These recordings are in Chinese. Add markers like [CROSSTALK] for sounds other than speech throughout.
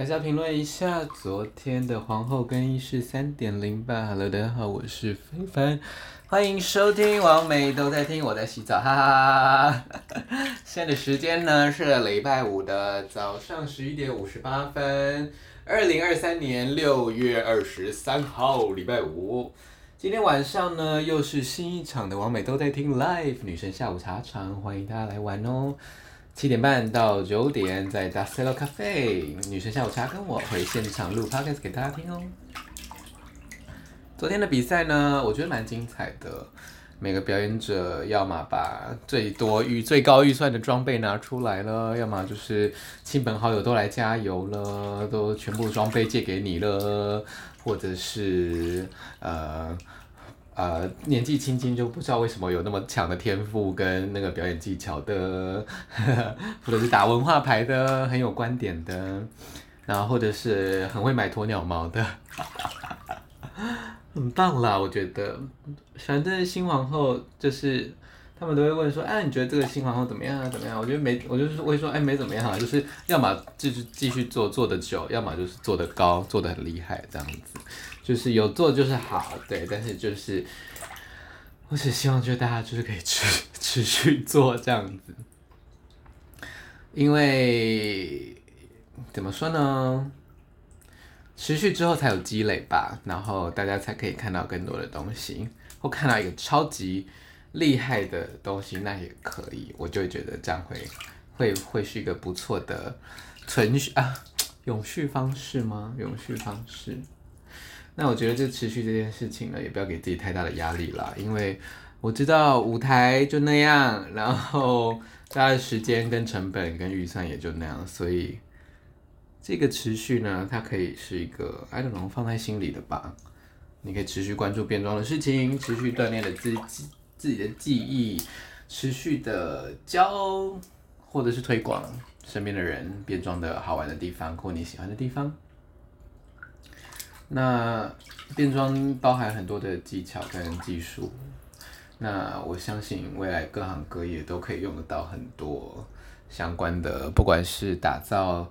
大家评论一下昨天的皇后更衣室三点零吧。Hello，大家好，我是非凡，欢迎收听王美都在听，我在洗澡，哈哈哈哈。现在的时间呢是礼拜五的早上十一点五十八分，二零二三年六月二十三号，礼拜五。今天晚上呢又是新一场的王美都在听 Live 女生下午茶场，欢迎大家来玩哦。七点半到九点，在 Das Hello Cafe 女生下午茶，跟我回现场录 podcast 给大家听哦。昨天的比赛呢，我觉得蛮精彩的。每个表演者要么把最多预最高预算的装备拿出来了，要么就是亲朋好友都来加油了，都全部装备借给你了，或者是呃。呃，年纪轻轻就不知道为什么有那么强的天赋跟那个表演技巧的，[LAUGHS] 或者是打文化牌的很有观点的，然后或者是很会买鸵鸟毛的，[LAUGHS] 很棒啦，我觉得。反正新皇后就是他们都会问说，哎，你觉得这个新皇后怎么样啊？怎么样？我觉得没，我就是会说，哎，没怎么样啊，就是要么继续继续做做得久，要么就是做得高，做得很厉害这样子。就是有做就是好，对，但是就是，我只希望就是大家就是可以持 [LAUGHS] 持续做这样子，因为怎么说呢，持续之后才有积累吧，然后大家才可以看到更多的东西，或看到一个超级厉害的东西，那也可以，我就觉得这样会会会是一个不错的存续啊，永续方式吗？永续方式。那我觉得就持续这件事情呢，也不要给自己太大的压力啦，因为我知道舞台就那样，然后大家的时间跟成本跟预算也就那样，所以这个持续呢，它可以是一个 I don't know 放在心里的吧。你可以持续关注变装的事情，持续锻炼了自己自己的技艺，持续的教或者是推广身边的人变装的好玩的地方或你喜欢的地方。那变装包含很多的技巧跟技术，那我相信未来各行各业都可以用得到很多相关的，不管是打造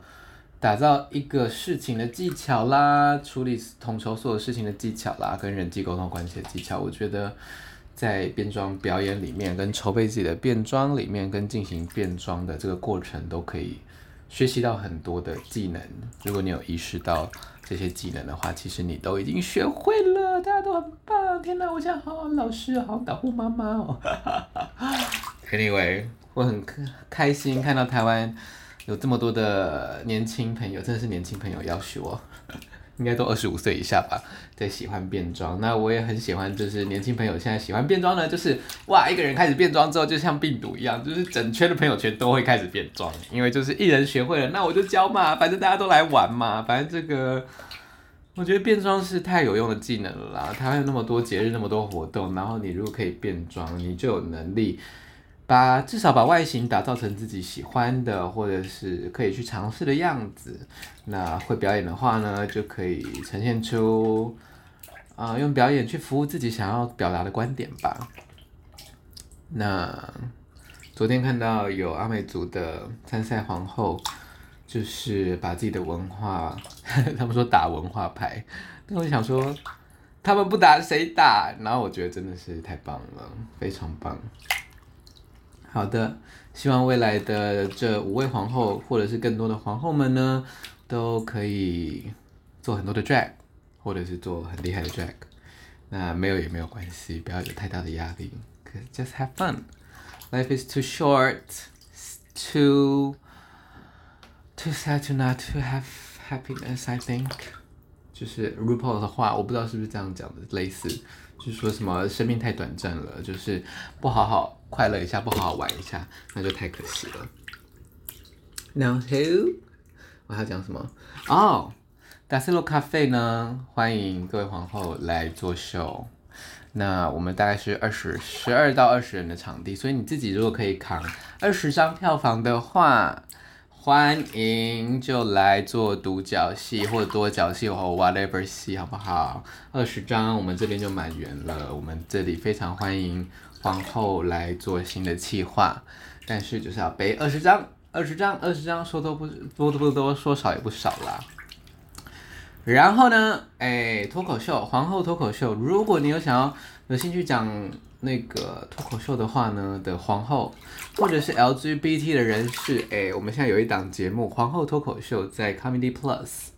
打造一个事情的技巧啦，处理统筹所有事情的技巧啦，跟人际沟通关系的技巧，我觉得在变装表演里面，跟筹备自己的变装里面，跟进行变装的这个过程，都可以学习到很多的技能。如果你有意识到。这些技能的话，其实你都已经学会了，大家都很棒。天哪，我现在好老师，好保护妈妈哦。Anyway，我很开心看到台湾有这么多的年轻朋友，真的是年轻朋友要学我，应该都二十五岁以下吧，在喜欢变装。那我也很喜欢，就是年轻朋友现在喜欢变装呢，就是哇，一个人开始变装之后，就像病毒一样，就是整圈的朋友圈都会开始变装，因为就是一人学会了，那我就教嘛，反正大家都来玩嘛，反正这个。我觉得变装是太有用的技能了啦！台湾有那么多节日，那么多活动，然后你如果可以变装，你就有能力把至少把外形打造成自己喜欢的，或者是可以去尝试的样子。那会表演的话呢，就可以呈现出啊、用表演去服务自己想要表达的观点吧。那昨天看到有阿美族的参赛皇后。就是把自己的文化，[LAUGHS] 他们说打文化牌，但我想说，他们不打谁打？然后我觉得真的是太棒了，非常棒。好的，希望未来的这五位皇后，或者是更多的皇后们呢，都可以做很多的 drag，或者是做很厉害的 drag。那没有也没有关系，不要有太大的压力，just have fun. Life is too short, too Too sad to not to have happiness, I think. 就是 RuPaul 的话，我不知道是不是这样讲的，类似就是说什么生命太短暂了，就是不好好快乐一下，不好好玩一下，那就太可惜了。Now who？我还要讲什么？哦，Das Hello Cafe 呢？欢迎各位皇后来做秀。那我们大概是二十十二到二十人的场地，所以你自己如果可以扛二十张票房的话。欢迎就来做独角戏或者多角戏或 whatever 戏，好不好？二十张我们这边就满员了。我们这里非常欢迎皇后来做新的企划，但是就是要背二十张，二十张，二十张，说多不多不多，说少也不少啦。然后呢，哎，脱口秀，皇后脱口秀，如果你有想要有兴趣讲那个脱口秀的话呢的皇后，或者是 LGBT 的人士，哎，我们现在有一档节目《皇后脱口秀》在 Comedy Plus，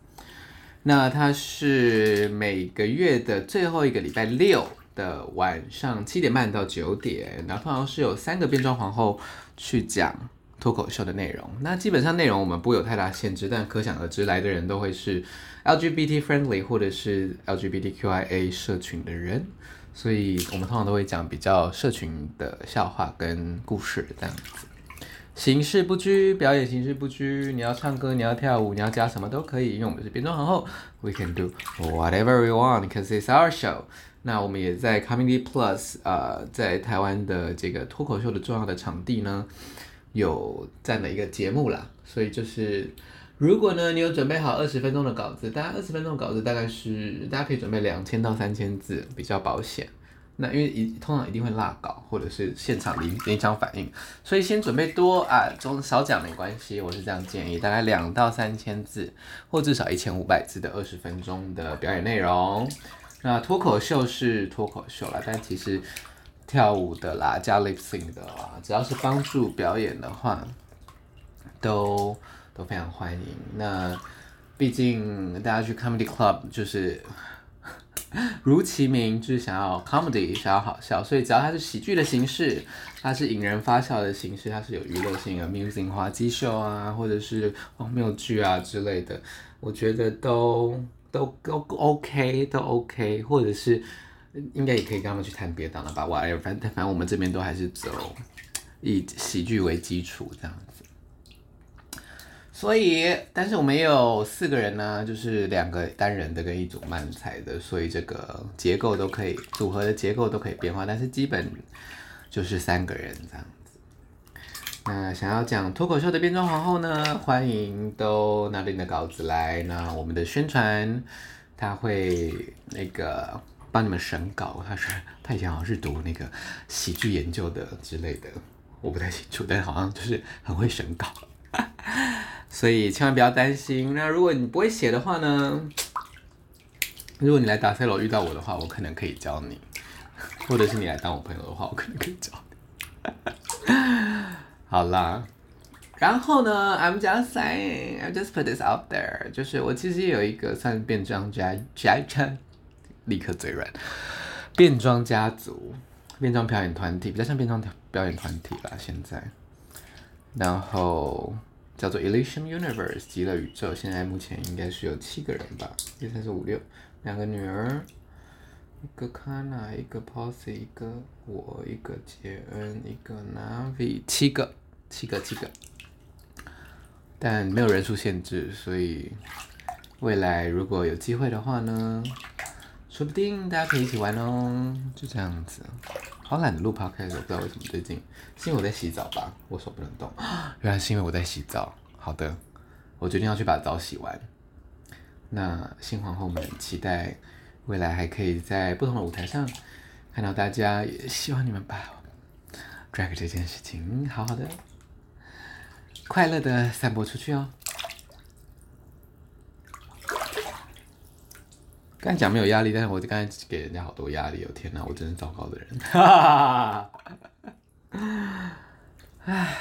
那它是每个月的最后一个礼拜六的晚上七点半到九点，然后通常是有三个变装皇后去讲脱口秀的内容。那基本上内容我们不会有太大限制，但可想而知来的人都会是 LGBT friendly 或者是 LGBTQIA 社群的人。所以我们通常都会讲比较社群的笑话跟故事这样子，形式不拘，表演形式不拘，你要唱歌，你要跳舞，你要加什么都可以，因为我们是变装皇后，we can do whatever we want because it's our show。那我们也在 Comedy Plus，呃，在台湾的这个脱口秀的重要的场地呢，有占了一个节目啦，所以就是。如果呢，你有准备好二十分钟的稿子，大概二十分钟的稿子大概是大家可以准备两千到三千字，比较保险。那因为一通常一定会落稿，或者是现场临临场反应，所以先准备多啊，中少讲没关系，我是这样建议，大概两到三千字，或至少一千五百字的二十分钟的表演内容。那脱口秀是脱口秀啦，但其实跳舞的啦，加 lip sync 的啦，只要是帮助表演的话，都。都非常欢迎。那毕竟大家去 comedy club 就是 [LAUGHS] 如其名，就是想要 comedy，想要好笑，所以只要它是喜剧的形式，它是引人发笑的形式，它是有娱乐性的 amusing 滑稽秀啊，或者是荒谬剧啊之类的，我觉得都都都 OK，都 OK，或者是应该也可以跟他们去谈别的了吧哇反正反正我们这边都还是走以喜剧为基础这样子。所以，但是我们有四个人呢，就是两个单人的跟一组漫才的，所以这个结构都可以，组合的结构都可以变化，但是基本就是三个人这样。那想要讲脱口秀的变装皇后呢，欢迎都拿着你的稿子来。那我们的宣传他会那个帮你们审稿，他是他以前好像是读那个喜剧研究的之类的，我不太清楚，但好像就是很会审稿。[LAUGHS] 所以千万不要担心。那如果你不会写的话呢？如果你来达塞罗遇到我的话，我可能可以教你；或者是你来当我朋友的话，我可能可以教你。好啦，然后呢？I'm just saying, I'm just put this out there。就是我其实有一个算变装家家立刻嘴软，变装家族，变装表演团体，比较像变装表演团体啦。现在，然后。叫做 Elysium Universe 极乐宇宙，现在目前应该是有七个人吧，一、二、三、四、五、六，两个女儿，一个 Kana，一个 Posy，一个我，一个杰恩，一个 Navi，七个，七个，七个，但没有人数限制，所以未来如果有机会的话呢，说不定大家可以一起玩哦，就这样子。好懒得录 podcast，我不知道为什么最近，是因为我在洗澡吧，我手不能动。[GASPS] 原来是因为我在洗澡。好的，我决定要去把澡洗完。那新皇后们期待未来还可以在不同的舞台上看到大家，也希望你们把 drag 这件事情好好的、快乐的散播出去哦。刚才讲没有压力，但是我刚才给人家好多压力哦！天哪，我真是糟糕的人。哈哈哈，唉，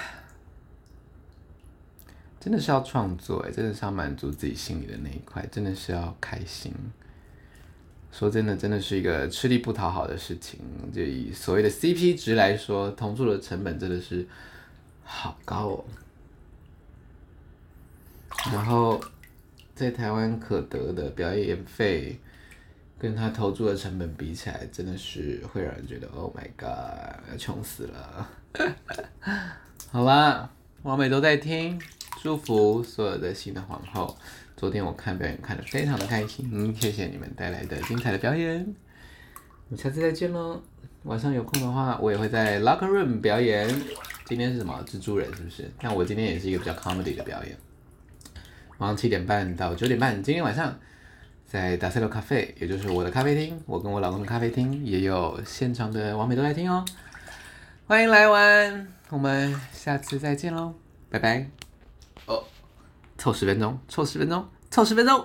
真的是要创作哎，真的是要满足自己心里的那一块，真的是要开心。说真的，真的是一个吃力不讨好的事情。就以所谓的 CP 值来说，同住的成本真的是好高哦。然后在台湾可得的表演费。跟他投注的成本比起来，真的是会让人觉得 Oh my God，要穷死了。[LAUGHS] 好啦，网美都在听，祝福所有的新的皇后。昨天我看表演看得非常的开心，嗯，谢谢你们带来的精彩的表演。我们下次再见喽，晚上有空的话，我也会在 Locker Room 表演。今天是什么？蜘蛛人是不是？但我今天也是一个比较 comedy 的表演。晚上七点半到九点半，今天晚上。在达塞罗咖啡，也就是我的咖啡厅，我跟我老公的咖啡厅也有现场的网美都来听哦，欢迎来玩，我们下次再见喽，拜拜。哦，凑十分钟，凑十分钟，凑十分钟。